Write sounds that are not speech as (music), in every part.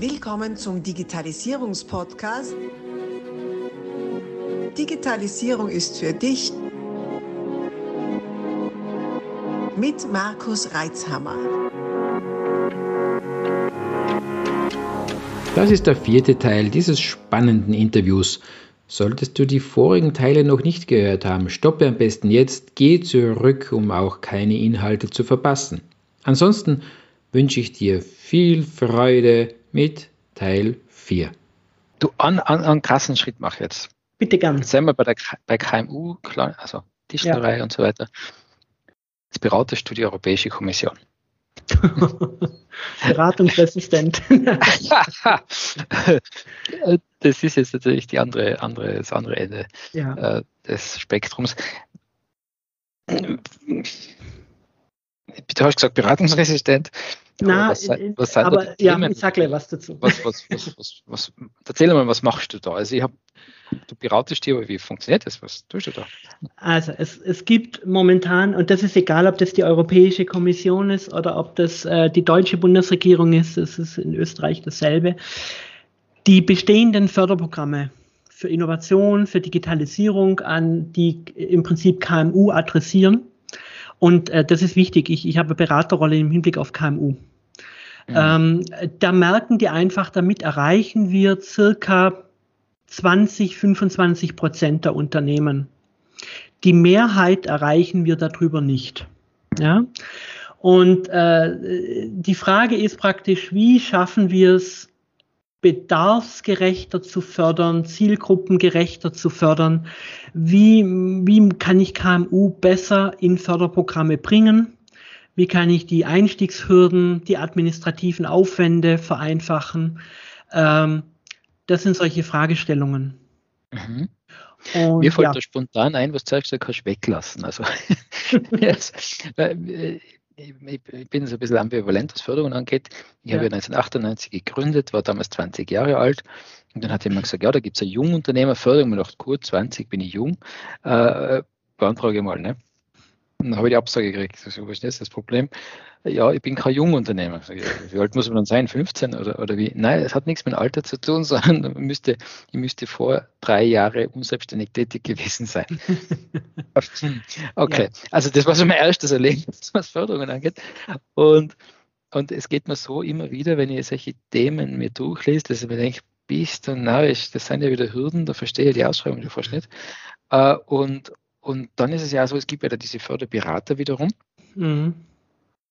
Willkommen zum Digitalisierungspodcast. Digitalisierung ist für dich mit Markus Reitzhammer. Das ist der vierte Teil dieses spannenden Interviews. Solltest du die vorigen Teile noch nicht gehört haben, stoppe am besten jetzt, geh zurück, um auch keine Inhalte zu verpassen. Ansonsten wünsche ich dir viel Freude mit Teil 4. Du, an, an, einen krassen Schritt mach jetzt. Bitte gern. Jetzt sind wir bei, der, bei KMU, also Tischlerei ja. und so weiter. Jetzt beratest du die Europäische Kommission. (laughs) Beratungsresistent. (laughs) das ist jetzt natürlich die andere, andere, das andere Ende ja. äh, des Spektrums. Du hast gesagt, beratungsresistent. Na, was, was aber ja, ich sag gleich was dazu. Was, was, was, was, erzähl mal, was machst du da? Also ich habe, du beratest dir, aber wie funktioniert das? Was tust du da? Also es, es gibt momentan, und das ist egal, ob das die Europäische Kommission ist oder ob das äh, die deutsche Bundesregierung ist, das ist in Österreich dasselbe, die bestehenden Förderprogramme für Innovation, für Digitalisierung an die im Prinzip KMU adressieren und äh, das ist wichtig. Ich, ich habe eine Beraterrolle im Hinblick auf KMU. Mhm. Ähm, da merken die einfach, damit erreichen wir circa 20, 25 Prozent der Unternehmen. Die Mehrheit erreichen wir darüber nicht. Ja? Und äh, die Frage ist praktisch, wie schaffen wir es, bedarfsgerechter zu fördern, zielgruppengerechter zu fördern? Wie, wie kann ich KMU besser in Förderprogramme bringen? Wie kann ich die Einstiegshürden, die administrativen Aufwände vereinfachen? Ähm, das sind solche Fragestellungen. Mhm. Und, Mir fällt ja. da spontan ein, was du sagst, du kannst weglassen. Also, (laughs) ich bin so ein bisschen ambivalent, was Förderung angeht. Ich ja. habe ja 1998 gegründet, war damals 20 Jahre alt. Und dann hat jemand gesagt, ja, da gibt es eine Jungunternehmerförderung. Ich dachte, gut, 20 bin ich jung. Äh, beantrage mal. Ne? Dann habe ich die Absage gekriegt. So, was ist das, das Problem? Ja, ich bin kein Jungunternehmer. Wie alt muss man dann sein? 15 oder, oder wie? Nein, es hat nichts mit dem Alter zu tun, (laughs) sondern müsste, ich müsste vor drei Jahren unselbstständig tätig gewesen sein. (laughs) okay, ja. also das war so mein erstes Erlebnis, (laughs) was Förderungen angeht. Und, und es geht mir so immer wieder, wenn ich solche Themen mir durchlese, dass ich mir denke, bist du narrisch, das sind ja wieder Hürden, da verstehe ich die Ausschreibung fast nicht. Äh, und, und dann ist es ja so, es gibt ja diese Förderberater wiederum. Mhm.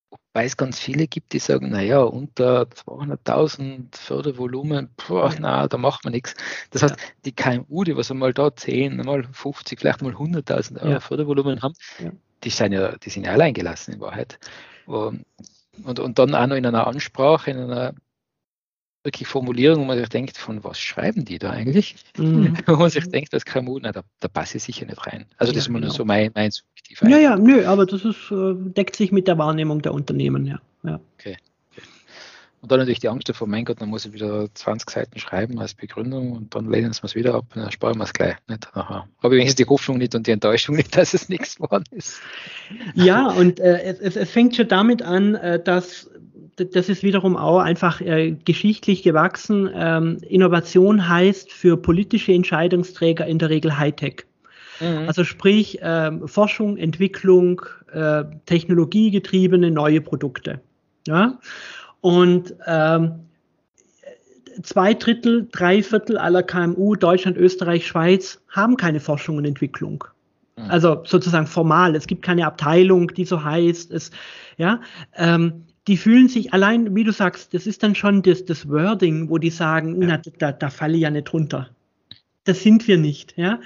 Wobei es ganz viele gibt, die sagen, naja, unter 200.000 Fördervolumen, boah, na, da macht man nichts. Das heißt, die KMU, die was einmal da 10, mal 50, vielleicht mal 100.000 Euro ja. Fördervolumen haben, ja. die, sind ja, die sind ja allein gelassen in Wahrheit. Und, und, und dann auch noch in einer Ansprache, in einer wirklich Formulierungen, wo man sich denkt, von was schreiben die da eigentlich? Mhm. (laughs) wo man sich denkt, das KMU, na, da, da passe ich sicher nicht rein. Also das ja, ist immer genau. nur so mein, mein subjektiv. Ja, ja, nö, aber das ist, äh, deckt sich mit der Wahrnehmung der Unternehmen, ja. ja. Okay. Und dann natürlich die Angst davor, mein Gott, dann muss ich wieder 20 Seiten schreiben als Begründung und dann lehnen sie es wieder ab und dann sparen wir es gleich. Nicht? Aha. Habe ich wenigstens die Hoffnung nicht und die Enttäuschung nicht, (laughs) dass es nichts geworden ist. Ja, und äh, es, es, fängt schon damit an, äh, dass das ist wiederum auch einfach äh, geschichtlich gewachsen. Ähm, Innovation heißt für politische Entscheidungsträger in der Regel Hightech. Mhm. Also sprich ähm, Forschung, Entwicklung, äh, technologiegetriebene neue Produkte. Ja? Und ähm, zwei Drittel, drei Viertel aller KMU, Deutschland, Österreich, Schweiz, haben keine Forschung und Entwicklung. Mhm. Also sozusagen formal. Es gibt keine Abteilung, die so heißt. Es, ja, ähm, die fühlen sich allein, wie du sagst, das ist dann schon das, das Wording, wo die sagen, ja. na, da, da falle ich ja nicht runter. Das sind wir nicht, ja.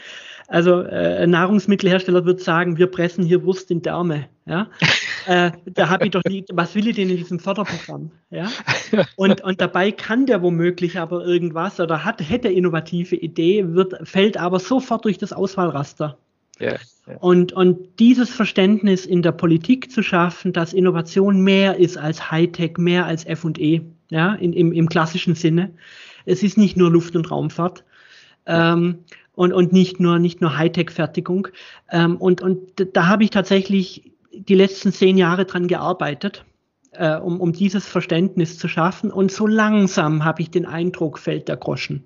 Also äh, Nahrungsmittelhersteller wird sagen, wir pressen hier Wurst in Därme, ja. (laughs) äh, da habe ich doch nie, was will ich denn in diesem Förderprogramm, ja. Und, und dabei kann der womöglich aber irgendwas oder hat, hätte innovative Idee, wird, fällt aber sofort durch das Auswahlraster. Und, und dieses Verständnis in der Politik zu schaffen, dass Innovation mehr ist als Hightech, mehr als FE, ja, in, im, im klassischen Sinne. Es ist nicht nur Luft- und Raumfahrt. Ähm, und, und nicht nur, nicht nur Hightech-Fertigung. Ähm, und, und da habe ich tatsächlich die letzten zehn Jahre dran gearbeitet. äh, um, um dieses Verständnis zu schaffen. Und so langsam habe ich den Eindruck, fällt der Groschen.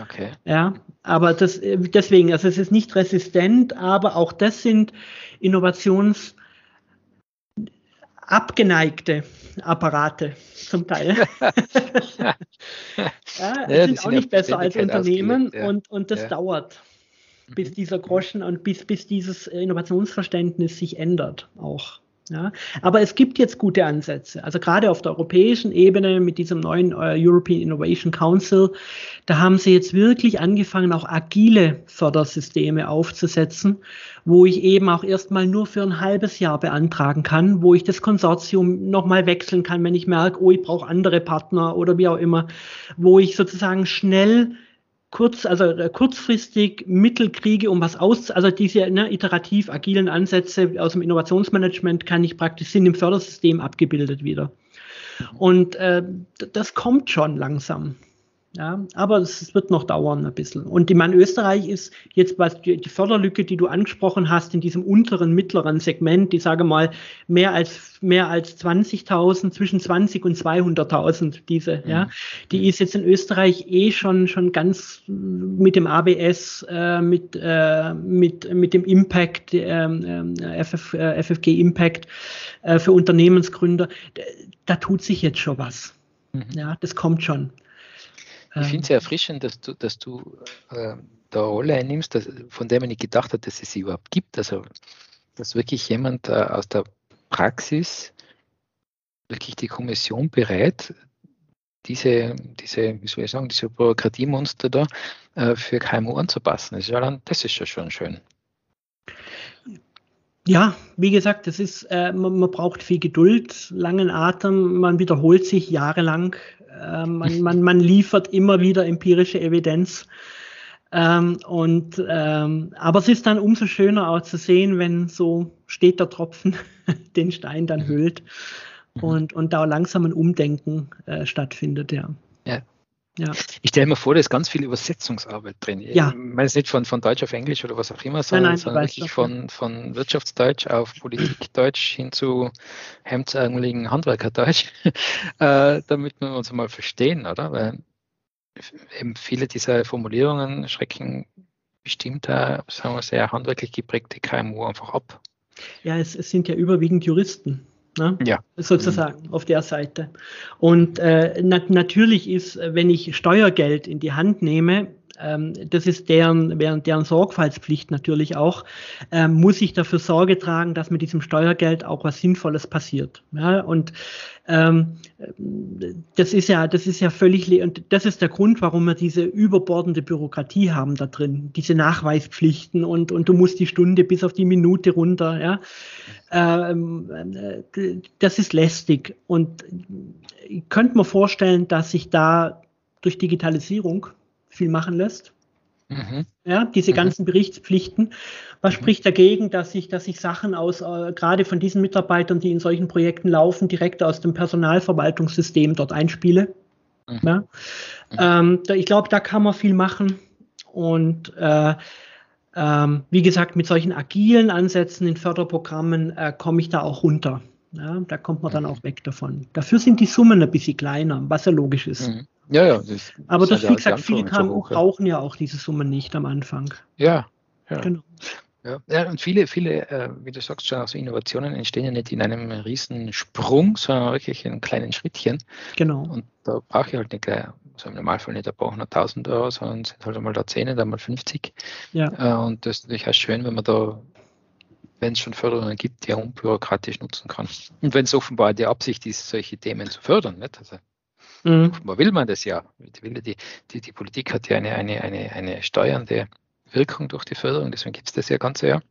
Okay. Ja, aber das, äh, deswegen, also es ist nicht resistent, aber auch das sind innovationsabgeneigte Apparate zum Teil. (laughs) ja, ja, sind auch nicht besser als Unternehmen ja. und, und das ja. dauert, bis mhm. dieser Groschen und bis, bis dieses Innovationsverständnis sich ändert auch. Ja, aber es gibt jetzt gute Ansätze. Also gerade auf der europäischen Ebene mit diesem neuen uh, European Innovation Council, da haben sie jetzt wirklich angefangen, auch agile Fördersysteme aufzusetzen, wo ich eben auch erstmal nur für ein halbes Jahr beantragen kann, wo ich das Konsortium nochmal wechseln kann, wenn ich merke, oh, ich brauche andere Partner oder wie auch immer, wo ich sozusagen schnell kurz, also äh, kurzfristig Mittel kriege, um was aus, also diese ne, iterativ agilen Ansätze aus dem Innovationsmanagement kann ich praktisch sind im Fördersystem abgebildet wieder. Und äh, das kommt schon langsam. Ja, aber es wird noch dauern ein bisschen. Und ich meine, Österreich ist jetzt, was die, die Förderlücke, die du angesprochen hast, in diesem unteren, mittleren Segment, die sage mal mehr als, mehr als 20.000, zwischen 20 und 200.000, diese, mhm. ja, die ist jetzt in Österreich eh schon, schon ganz mit dem ABS, äh, mit, äh, mit, mit dem Impact, ähm, äh, FF, FFG Impact äh, für Unternehmensgründer. Da tut sich jetzt schon was. Mhm. Ja, das kommt schon. Ich finde es sehr erfrischend, dass du, dass du äh, da Rolle einnimmst, dass, von der man nicht gedacht hat, dass es sie überhaupt gibt. Also, dass wirklich jemand äh, aus der Praxis wirklich die Kommission berät, diese, diese, wie soll ich sagen, diese Bürokratiemonster da äh, für KMU anzupassen. Das ist, ja, das ist ja schon schön. Ja, wie gesagt, das ist, äh, man, man, braucht viel Geduld, langen Atem, man wiederholt sich jahrelang ähm, man, man, man, liefert immer wieder empirische Evidenz. Ähm, und, ähm, aber es ist dann umso schöner auch zu sehen, wenn so steht der Tropfen (laughs) den Stein dann mhm. hüllt mhm. und, und da langsam ein Umdenken äh, stattfindet, ja. Ja, ja. Ich stelle mir vor, da ist ganz viel Übersetzungsarbeit drin. Ja. Ich meine es nicht von, von Deutsch auf Englisch oder was auch immer, sondern, nein, nein, sondern wirklich von, von Wirtschaftsdeutsch auf Politikdeutsch hin zu hemdsärmeligen Handwerkerdeutsch, (laughs) äh, damit wir uns mal verstehen, oder? Weil eben viele dieser Formulierungen schrecken bestimmt da, sagen wir, sehr handwerklich geprägte KMU einfach ab. Ja, es, es sind ja überwiegend Juristen. Ne? Ja. Sozusagen mhm. auf der Seite. Und äh, na natürlich ist, wenn ich Steuergeld in die Hand nehme, ähm, das ist deren, deren Sorgfaltspflicht natürlich auch, ähm, muss ich dafür Sorge tragen, dass mit diesem Steuergeld auch was Sinnvolles passiert. Ja, und ähm, das ist ja, das ist ja völlig, und das ist der Grund, warum wir diese überbordende Bürokratie haben da drin, diese Nachweispflichten und, und du musst die Stunde bis auf die Minute runter, ja. Ähm, äh, das ist lästig und ich könnte mir vorstellen, dass sich da durch Digitalisierung viel machen lässt. Mhm. Ja, diese mhm. ganzen Berichtspflichten. Was mhm. spricht dagegen, dass ich, dass ich Sachen aus, äh, gerade von diesen Mitarbeitern, die in solchen Projekten laufen, direkt aus dem Personalverwaltungssystem dort einspiele? Mhm. Ja? Mhm. Ähm, da, ich glaube, da kann man viel machen. Und äh, ähm, wie gesagt, mit solchen agilen Ansätzen in Förderprogrammen äh, komme ich da auch runter. Ja, da kommt man dann mhm. auch weg davon. Dafür sind die Summen ein bisschen kleiner, was ja logisch ist. Mhm. Ja, ja. Das, Aber das, wie gesagt, viele KMU brauchen ja auch diese Summen nicht am Anfang. Ja, ja. Genau. Ja, ja, und viele, viele, äh, wie du sagst, schon, also Innovationen entstehen ja nicht in einem riesen Sprung, sondern wirklich in kleinen Schrittchen. Genau. Und da brauche ich halt nicht gleich, also im Normalfall nicht ein paar hunderttausend Euro, sondern sind halt einmal da 10, dann mal 50. Ja. Äh, und das ist natürlich auch schön, wenn man da, wenn es schon Förderungen gibt, die er unbürokratisch nutzen kann. Und wenn es offenbar die Absicht ist, solche Themen zu fördern, nicht? Also Mhm. Offenbar will man das ja. Die, die, die Politik hat ja eine, eine, eine, eine steuernde Wirkung durch die Förderung, deswegen gibt es das ja ganze ja.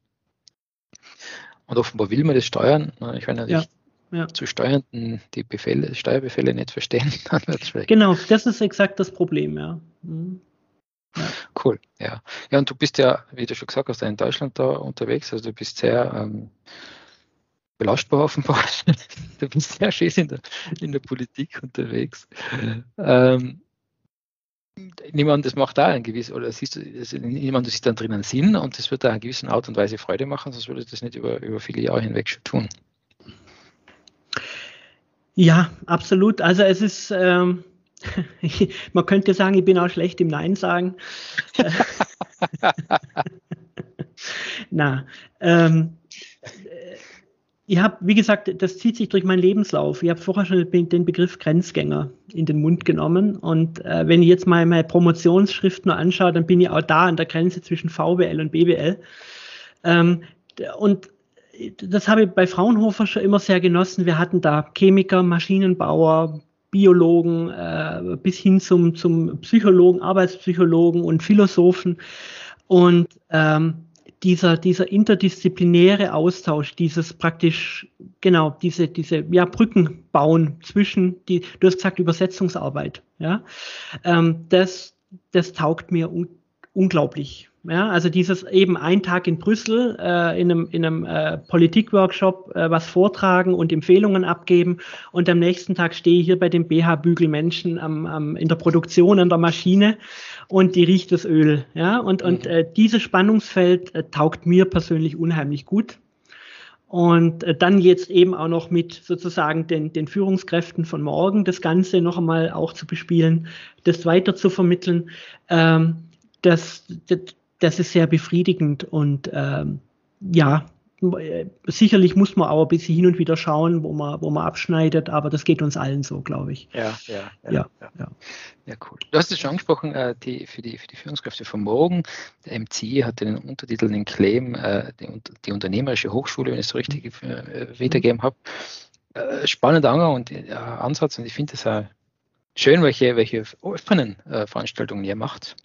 Und offenbar will man das steuern. Ich meine ja, ja. zu Steuernden die Befehle, Steuerbefehle nicht verstehen. (laughs) genau, das ist exakt das Problem, ja. Mhm. Cool, ja. Ja, und du bist ja, wie du schon gesagt hast, in Deutschland da unterwegs, also du bist sehr ähm, belastbar offenbar. (laughs) du bist sehr schön in der, in der Politik unterwegs. Ähm, niemand, das macht da ein gewisses, oder siehst du, niemand sieht dann drinnen Sinn und das wird da in gewisser Art und Weise Freude machen, sonst würde das nicht über, über viele Jahre hinweg schon tun. Ja, absolut. Also es ist, ähm, (laughs) man könnte sagen, ich bin auch schlecht im Nein sagen. (laughs) Na, ähm, ich habe, wie gesagt, das zieht sich durch meinen Lebenslauf. Ich habe vorher schon den Begriff Grenzgänger in den Mund genommen. Und äh, wenn ich jetzt mal meine Promotionsschrift nur anschaue, dann bin ich auch da an der Grenze zwischen VWL und BWL. Ähm, und das habe ich bei Fraunhofer schon immer sehr genossen. Wir hatten da Chemiker, Maschinenbauer, Biologen äh, bis hin zum, zum Psychologen, Arbeitspsychologen und Philosophen. Und ähm, dieser, dieser interdisziplinäre Austausch, dieses praktisch, genau, diese, diese, ja, Brücken bauen zwischen die, du hast gesagt, Übersetzungsarbeit, ja, ähm, das, das taugt mir un unglaublich. Ja, also dieses eben ein Tag in Brüssel äh, in einem, in einem äh, Politikworkshop äh, was vortragen und Empfehlungen abgeben und am nächsten Tag stehe ich hier bei dem BH Bügelmenschen am, am, in der Produktion an der Maschine und die riecht das Öl. Ja, und, mhm. und äh, dieses Spannungsfeld äh, taugt mir persönlich unheimlich gut. Und äh, dann jetzt eben auch noch mit sozusagen den, den Führungskräften von morgen das Ganze noch einmal auch zu bespielen, das weiter zu vermitteln. Ähm, das, das, das ist sehr befriedigend und ähm, ja, sicherlich muss man auch ein bisschen hin und wieder schauen, wo man, wo man abschneidet, aber das geht uns allen so, glaube ich. Ja, ja, ja, ja. ja. ja cool. Du hast es schon angesprochen, äh, die, für, die, für die Führungskräfte von morgen. Der MC hat den Untertitel, den Claim, äh, die, die, unternehmerische Hochschule, wenn ich es so richtig äh, wiedergeben habe. Äh, spannender Anger und äh, Ansatz und ich finde es auch schön, welche, welche offenen äh, Veranstaltungen ihr macht.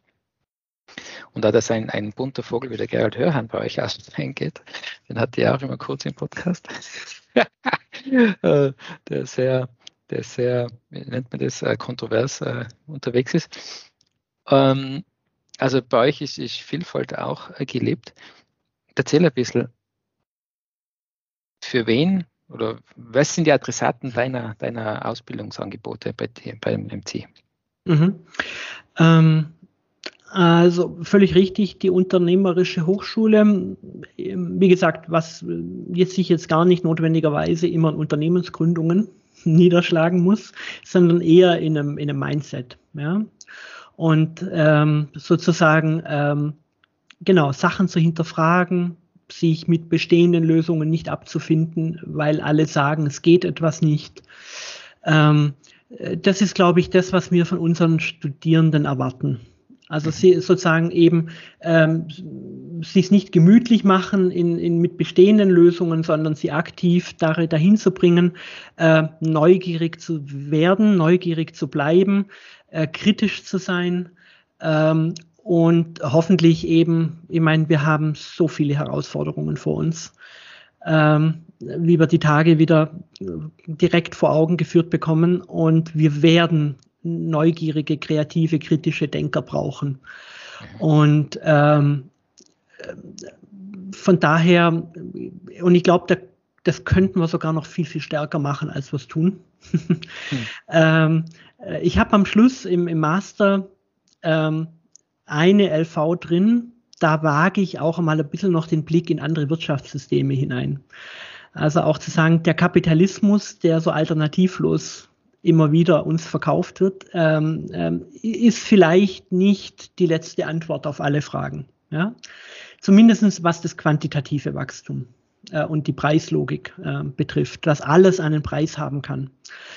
Und da das ein, ein bunter Vogel wie der Gerald Hörhan bei euch auseinandergeht, (laughs) den hatte ich auch immer kurz im Podcast, (laughs) äh, der sehr, der sehr, wie nennt man das, äh, kontrovers äh, unterwegs ist. Ähm, also bei euch ist, ist Vielfalt auch gelebt. Erzähl ein bisschen, für wen oder was sind die Adressaten deiner, deiner Ausbildungsangebote bei, beim MC? Mhm. Ähm, also völlig richtig, die unternehmerische Hochschule, wie gesagt, was jetzt sich jetzt gar nicht notwendigerweise immer in Unternehmensgründungen (laughs) niederschlagen muss, sondern eher in einem, in einem Mindset. Ja? Und ähm, sozusagen, ähm, genau, Sachen zu hinterfragen, sich mit bestehenden Lösungen nicht abzufinden, weil alle sagen, es geht etwas nicht. Ähm, das ist, glaube ich, das, was wir von unseren Studierenden erwarten. Also sie sozusagen eben ähm, sich nicht gemütlich machen in, in, mit bestehenden Lösungen, sondern sie aktiv dahin zu bringen, äh, neugierig zu werden, neugierig zu bleiben, äh, kritisch zu sein ähm, und hoffentlich eben, ich meine, wir haben so viele Herausforderungen vor uns. Ähm, wie wir die Tage wieder direkt vor Augen geführt bekommen. Und wir werden neugierige, kreative, kritische Denker brauchen. Und ähm, von daher, und ich glaube, da, das könnten wir sogar noch viel, viel stärker machen, als wir es tun. hm. (laughs) ähm, ich habe am Schluss im, im Master ähm, eine LV drin, da wage ich auch mal ein bisschen noch den Blick in andere Wirtschaftssysteme hinein. Also auch zu sagen, der Kapitalismus, der so alternativlos immer wieder uns verkauft wird, ähm, ähm, ist vielleicht nicht die letzte Antwort auf alle Fragen. Ja? Zumindest was das quantitative Wachstum äh, und die Preislogik äh, betrifft, dass alles einen Preis haben kann.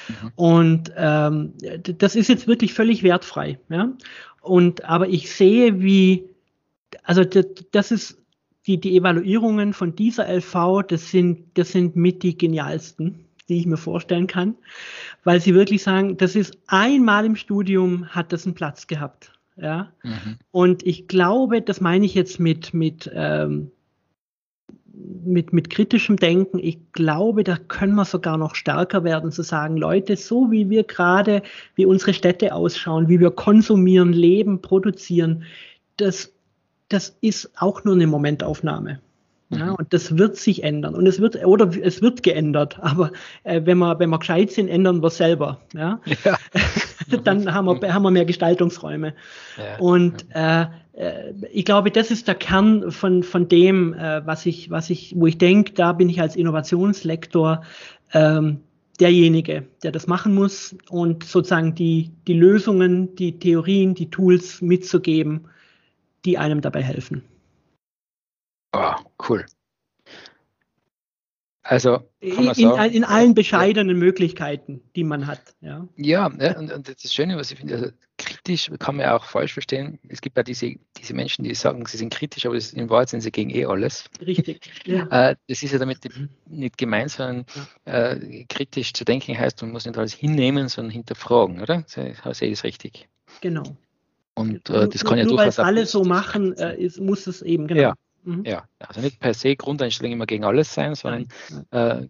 Mhm. Und ähm, das ist jetzt wirklich völlig wertfrei. Ja? Und aber ich sehe, wie, also das, das ist die, die Evaluierungen von dieser LV, das sind, das sind mit die genialsten die ich mir vorstellen kann, weil sie wirklich sagen, das ist einmal im Studium hat das einen Platz gehabt. Ja? Mhm. Und ich glaube, das meine ich jetzt mit, mit, ähm, mit, mit kritischem Denken. Ich glaube, da können wir sogar noch stärker werden, zu sagen, Leute, so wie wir gerade, wie unsere Städte ausschauen, wie wir konsumieren, leben, produzieren, das, das ist auch nur eine Momentaufnahme. Ja, mhm. und das wird sich ändern. Und es wird, oder es wird geändert. Aber äh, wenn wir, wenn wir gescheit sind, ändern wir es selber. Ja? ja. (laughs) Dann haben wir, haben wir mehr Gestaltungsräume. Ja. Und äh, äh, ich glaube, das ist der Kern von, von dem, äh, was ich, was ich, wo ich denke, da bin ich als Innovationslektor ähm, derjenige, der das machen muss und sozusagen die, die Lösungen, die Theorien, die Tools mitzugeben, die einem dabei helfen. Oh, cool. Also in, sagen, in, allen bescheidenen ja. Möglichkeiten, die man hat. Ja, ja und, und, das Schöne, was ich finde, also kritisch kann man ja auch falsch verstehen. Es gibt ja diese, diese Menschen, die sagen, sie sind kritisch, aber in Wahrheit sind sie gegen eh alles. Richtig. Ja. (laughs) Äh, das ist ja damit nicht gemeint, sondern äh, kritisch zu denken heißt, man muss nicht alles hinnehmen, sondern hinterfragen, oder? Sehe ich das richtig? Genau. Und äh, das kann ja nur durchaus. Weil alle so machen, äh, ist, muss es eben, genau. Ja. Mhm. Ja, also nicht per se Grundeinstellung immer gegen alles sein, sondern äh,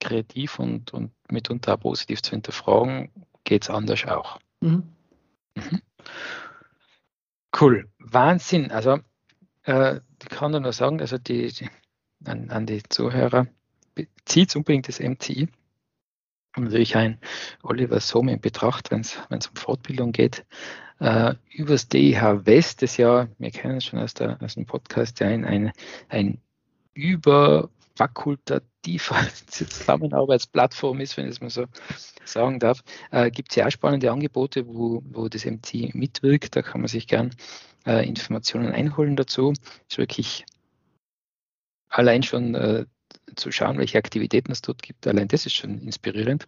kreativ und, und mitunter auch positiv zu hinterfragen, geht es anders auch. Mhm. Mhm. Cool, Wahnsinn. Also äh, ich kann nur sagen, also die, die an, an, die Zuhörer, zieht unbedingt das MCI. Natürlich ein Oliver Sohm in Betracht, wenn es um Fortbildung geht äh, übers DIH West, das ja, wir kennen es schon aus, der, aus dem Podcast, ja, ein, ein, ein überfakultativer (laughs) Zusammenarbeitsplattform ist, wenn ich es mal so sagen darf, äh, gibt es ja auch spannende Angebote, wo, wo das MT mitwirkt. Da kann man sich gern äh, Informationen einholen dazu. Ist wirklich allein schon äh, zu schauen, welche Aktivitäten es dort gibt, allein das ist schon inspirierend.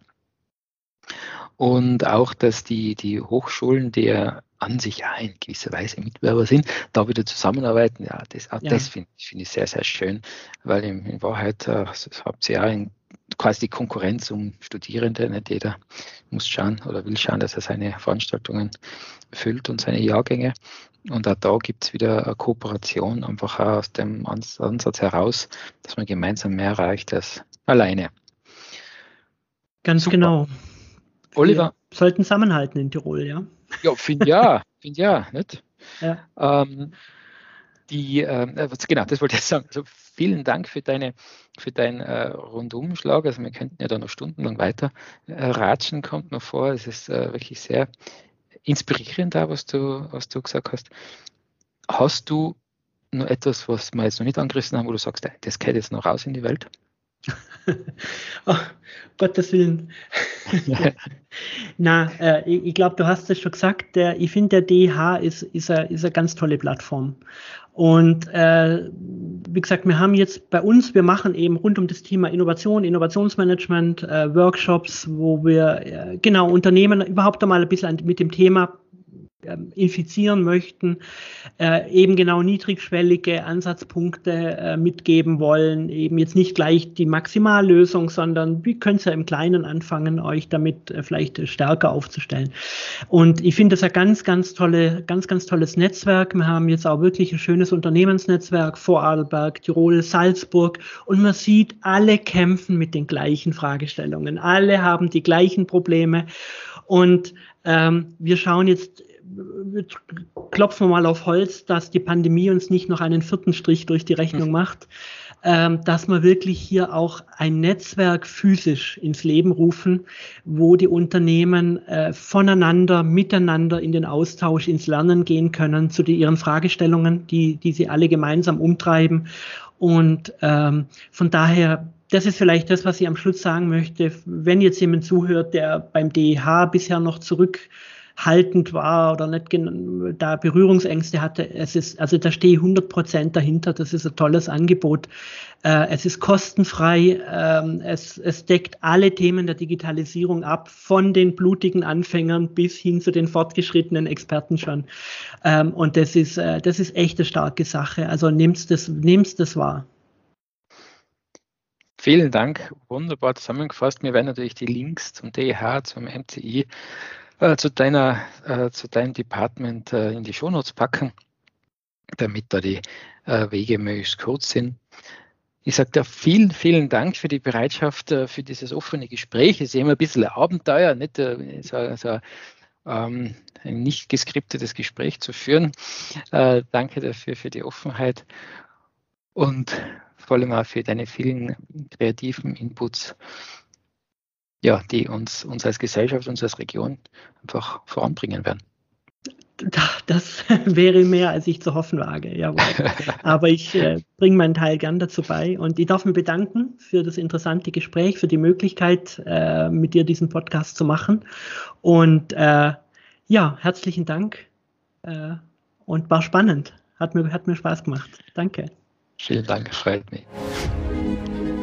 Und auch, dass die, die Hochschulen, die ja an sich ja in gewisser Weise Mitbewerber sind, da wieder zusammenarbeiten, ja, das, ja. das finde find ich sehr, sehr schön, weil in, in Wahrheit äh, habt ihr ja in, quasi die Konkurrenz um Studierende, nicht jeder muss schauen oder will schauen, dass er seine Veranstaltungen füllt und seine Jahrgänge. Und auch da gibt es wieder eine Kooperation, einfach aus dem Ansatz heraus, dass man gemeinsam mehr erreicht als alleine. Ganz Super. genau. Oliver. Wir sollten zusammenhalten in Tirol, ja? Ja, finde ja, (laughs) finde ja, nicht? Ja. Ähm, die, äh, genau, das wollte ich (laughs) sagen. Also vielen Dank für deine, für deinen äh, Rundumschlag. Also wir könnten ja da noch stundenlang weiter äh, ratschen, kommt mir vor. Es ist äh, wirklich sehr inspirierend da, was du, was du gesagt hast. Hast du noch etwas, was wir jetzt noch nicht angerissen haben, wo du sagst, das geht jetzt noch raus in die Welt? (laughs) oh, Gottes Willen. (laughs) Na, äh, ich, ich glaube, du hast es schon gesagt. Der, ich finde, der DH ist, ist, eine, ist eine ganz tolle Plattform. Und äh, wie gesagt, wir haben jetzt bei uns, wir machen eben rund um das Thema Innovation, Innovationsmanagement, äh, Workshops, wo wir äh, genau Unternehmen überhaupt einmal ein bisschen mit dem Thema infizieren möchten, äh, eben genau niedrigschwellige Ansatzpunkte äh, mitgeben wollen, eben jetzt nicht gleich die Maximallösung, sondern wie könnt ihr im Kleinen anfangen, euch damit äh, vielleicht stärker aufzustellen. Und ich finde das ein ganz, ganz tolle, ganz, ganz tolles Netzwerk. Wir haben jetzt auch wirklich ein schönes Unternehmensnetzwerk, Vorarlberg, Tirol, Salzburg und man sieht, alle kämpfen mit den gleichen Fragestellungen. Alle haben die gleichen Probleme und ähm, wir schauen jetzt klopfen wir mal auf Holz, dass die Pandemie uns nicht noch einen vierten Strich durch die Rechnung hm. macht, ähm, dass wir wirklich hier auch ein Netzwerk physisch ins Leben rufen, wo die Unternehmen äh, voneinander, miteinander in den Austausch, ins Lernen gehen können zu die, ihren Fragestellungen, die, die sie alle gemeinsam umtreiben. Und ähm, von daher das ist vielleicht das, was ich am Schluss sagen möchte. Wenn jetzt jemand zuhört, der beim DEH bisher noch zurück haltend war oder nicht da Berührungsängste hatte. Es ist, also da stehe ich 100 Prozent dahinter. Das ist ein tolles Angebot. Äh, es ist kostenfrei. Ähm, es, es deckt alle Themen der Digitalisierung ab, von den blutigen Anfängern bis hin zu den fortgeschrittenen Experten schon. Ähm, und das ist, äh, das ist echt eine starke Sache. Also nehmt das, nehmt das wahr. Vielen Dank, wunderbar zusammengefasst. Wir werden natürlich die Links zum DEH, zum MCI äh, zu, deiner, äh, zu deinem Department äh, in die Shownotes packen, damit da die äh, Wege möglichst kurz sind. Ich sage dir vielen, vielen Dank für die Bereitschaft äh, für dieses offene Gespräch. Es ist immer ein bisschen ein Abenteuer, nicht so, so ähm, ein nicht geskriptetes Gespräch zu führen. danke dafür für die Offenheit und vor allem auch für deine vielen kreativen Inputs ja, die uns, uns als Gesellschaft, uns als Region einfach voranbringen werden. Das (laughs) wäre mehr, als ich zu hoffen wage. Jawohl. (laughs) Aber ich äh, bringe meinen Teil gern dazu bei und ich darf mich bedanken für das interessante Gespräch, für die Möglichkeit, äh, mit dir diesen Podcast zu machen. Und äh, ja, herzlichen Dank äh, und war spannend. Hat mir, hat mir Spaß gemacht. Danke. Vielen Dank, freut mich.